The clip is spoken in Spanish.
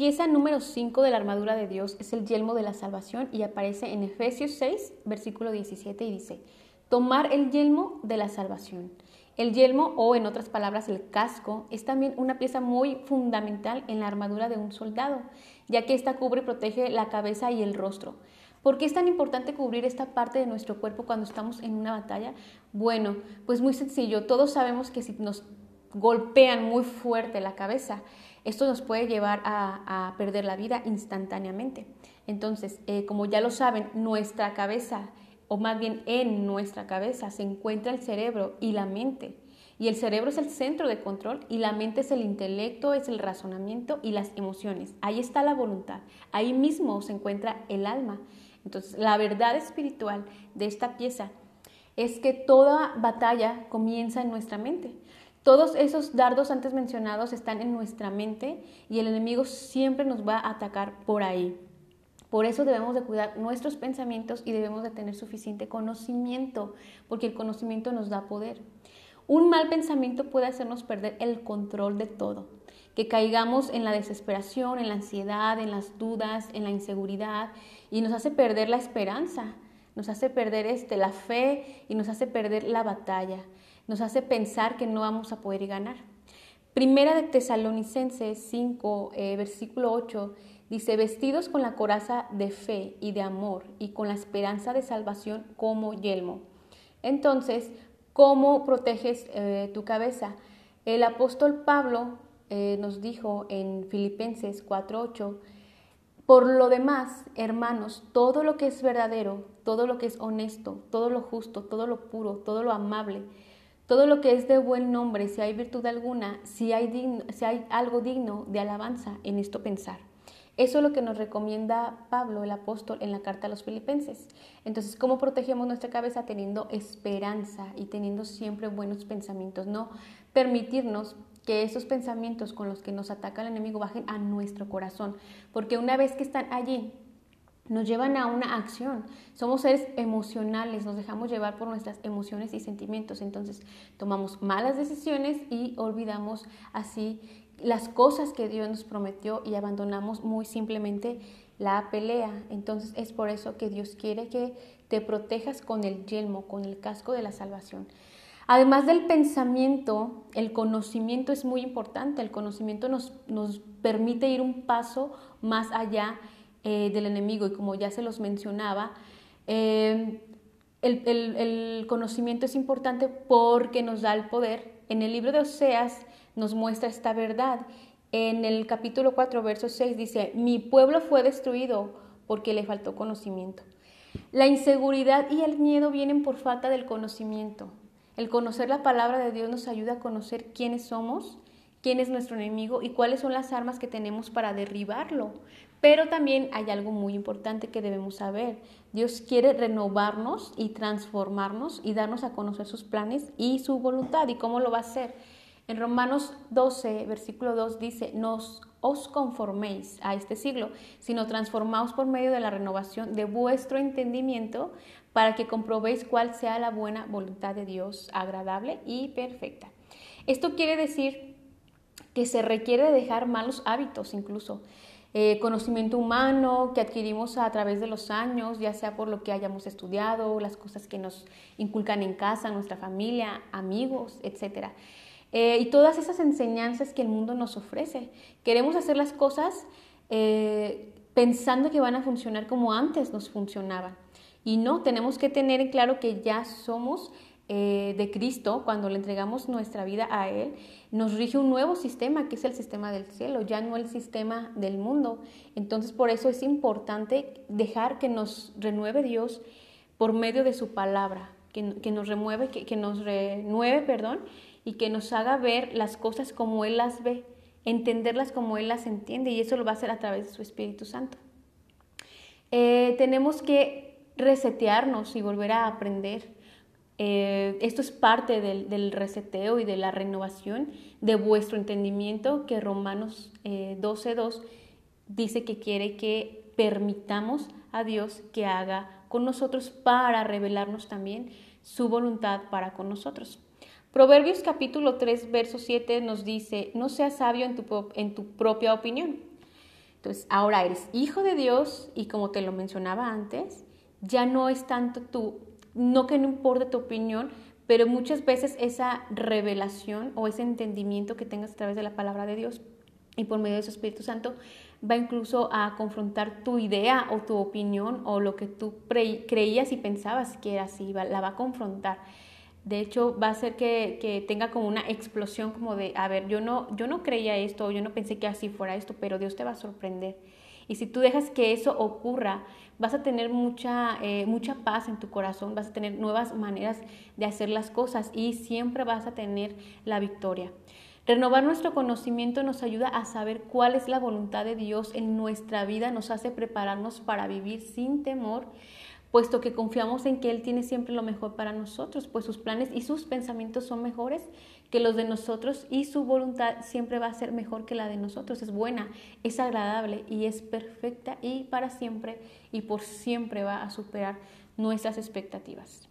pieza número 5 de la armadura de Dios es el yelmo de la salvación y aparece en Efesios 6, versículo 17 y dice, tomar el yelmo de la salvación. El yelmo, o en otras palabras el casco, es también una pieza muy fundamental en la armadura de un soldado, ya que esta cubre y protege la cabeza y el rostro. ¿Por qué es tan importante cubrir esta parte de nuestro cuerpo cuando estamos en una batalla? Bueno, pues muy sencillo. Todos sabemos que si nos golpean muy fuerte la cabeza, esto nos puede llevar a, perder la vida instantáneamente. Entonces, eh, como ya lo saben, nuestra cabeza, o más bien en nuestra cabeza, se encuentra el cerebro y la mente. Y el cerebro es el centro de control y la mente es el intelecto, es el razonamiento y las emociones. Ahí está la voluntad. Ahí mismo se encuentra el alma. Entonces, la verdad espiritual de esta pieza es que toda batalla comienza en nuestra mente. Todos esos dardos antes mencionados están en nuestra mente y el enemigo siempre nos va a atacar por ahí. Por eso debemos de cuidar nuestros pensamientos y debemos de tener suficiente conocimiento, porque el conocimiento nos da poder. Un mal pensamiento puede hacernos perder el control de todo, que caigamos en la desesperación, en la ansiedad, en las dudas, en la inseguridad y nos hace perder la esperanza, nos hace perder este, la fe y nos hace perder la batalla, nos hace pensar que no vamos a poder ganar. Primera de Tesalonicenses 5, eh, versículo 8, dice, vestidos con la coraza de fe y de amor y con la esperanza de salvación como yelmo. Entonces, ¿cómo proteges eh, tu cabeza? El apóstol Pablo eh, nos dijo en Filipenses 4.8, por lo demás, hermanos, todo lo que es verdadero, todo lo que es honesto, todo lo justo, todo lo puro, todo lo amable, todo lo que es de buen nombre, si hay virtud alguna, si hay, algo digno de alabanza, en esto pensar. Eso es lo que nos recomienda Pablo, el apóstol, en la carta a los filipenses. Entonces, ¿cómo protegemos nuestra cabeza? Teniendo esperanza y teniendo siempre buenos pensamientos. No permitirnos que esos pensamientos con los que nos ataca el enemigo bajen a nuestro corazón, porque una vez que están allí, nos llevan a una acción. Somos seres emocionales, nos dejamos llevar por nuestras emociones y sentimientos. Entonces tomamos malas decisiones y olvidamos así las cosas que Dios nos prometió y abandonamos muy simplemente la pelea. Entonces es por eso que Dios quiere que te protejas con el yelmo, con el casco de la salvación. Además del pensamiento, el conocimiento es muy importante. El conocimiento nos, nos permite ir un paso más allá eh, del enemigo y como ya se los mencionaba, eh, el, el, conocimiento es importante porque nos da el poder. En el libro de Oseas nos muestra esta verdad. En el capítulo 4, verso 6 dice, mi pueblo fue destruido porque le faltó conocimiento. La inseguridad y el miedo vienen por falta del conocimiento. El conocer la palabra de Dios nos ayuda a conocer quiénes somos, quién es nuestro enemigo y cuáles son las armas que tenemos para derribarlo. Pero también hay algo muy importante que debemos saber. Dios quiere renovarnos y transformarnos y darnos a conocer sus planes y su voluntad. ¿Y cómo lo va a hacer? En Romanos 12, versículo 2 dice, nos os conforméis a este siglo, sino transformaos por medio de la renovación de vuestro entendimiento para que comprobéis cuál sea la buena voluntad de Dios, agradable y perfecta. Esto quiere decir que se requiere dejar malos hábitos incluso. Eh, conocimiento humano que adquirimos a través de los años, ya sea por lo que hayamos estudiado, las cosas que nos inculcan en casa, nuestra familia, amigos, etc. Eh, y todas esas enseñanzas que el mundo nos ofrece. Queremos hacer las cosas eh, pensando que van a funcionar como antes nos funcionaban. Y no, tenemos que tener en claro que ya somos eh, de Cristo, cuando le entregamos nuestra vida a Él, nos rige un nuevo sistema, que es el sistema del cielo, ya no el sistema del mundo. Entonces, por eso es importante dejar que nos renueve Dios por medio de su palabra, que, nos remueve, que, que, nos renueve, perdón, y que nos haga ver las cosas como Él las ve, entenderlas como Él las entiende, y eso lo va a hacer a través de su Espíritu Santo. Eh, tenemos que resetearnos y volver a aprender. Eh, esto es parte del, reseteo y de la renovación de vuestro entendimiento que Romanos 12.2 eh, dice que quiere que permitamos a Dios que haga con nosotros para revelarnos también su voluntad para con nosotros. Proverbios capítulo 3, verso 7 nos dice, no seas sabio en tu, en tu propia opinión. Entonces, ahora eres hijo de Dios y como te lo mencionaba antes, ya no es tanto tú, no que no importe tu opinión, pero muchas veces esa revelación o ese entendimiento que tengas a través de la palabra de Dios y por medio de su Espíritu Santo va incluso a confrontar tu idea o tu opinión o lo que tú creías y pensabas que era así, la va a confrontar. De hecho, va a hacer que, tenga como una explosión como de, a ver, yo no, yo no creía esto, yo no pensé que así fuera esto, pero Dios te va a sorprender. Y si tú dejas que eso ocurra, vas a tener mucha, eh, mucha paz en tu corazón, vas a tener nuevas maneras de hacer las cosas y siempre vas a tener la victoria. Renovar nuestro conocimiento nos ayuda a saber cuál es la voluntad de Dios en nuestra vida, nos hace prepararnos para vivir sin temor puesto que confiamos en que Él tiene siempre lo mejor para nosotros, pues sus planes y sus pensamientos son mejores que los de nosotros y su voluntad siempre va a ser mejor que la de nosotros. Es buena, es agradable y es perfecta y para siempre y por siempre va a superar nuestras expectativas.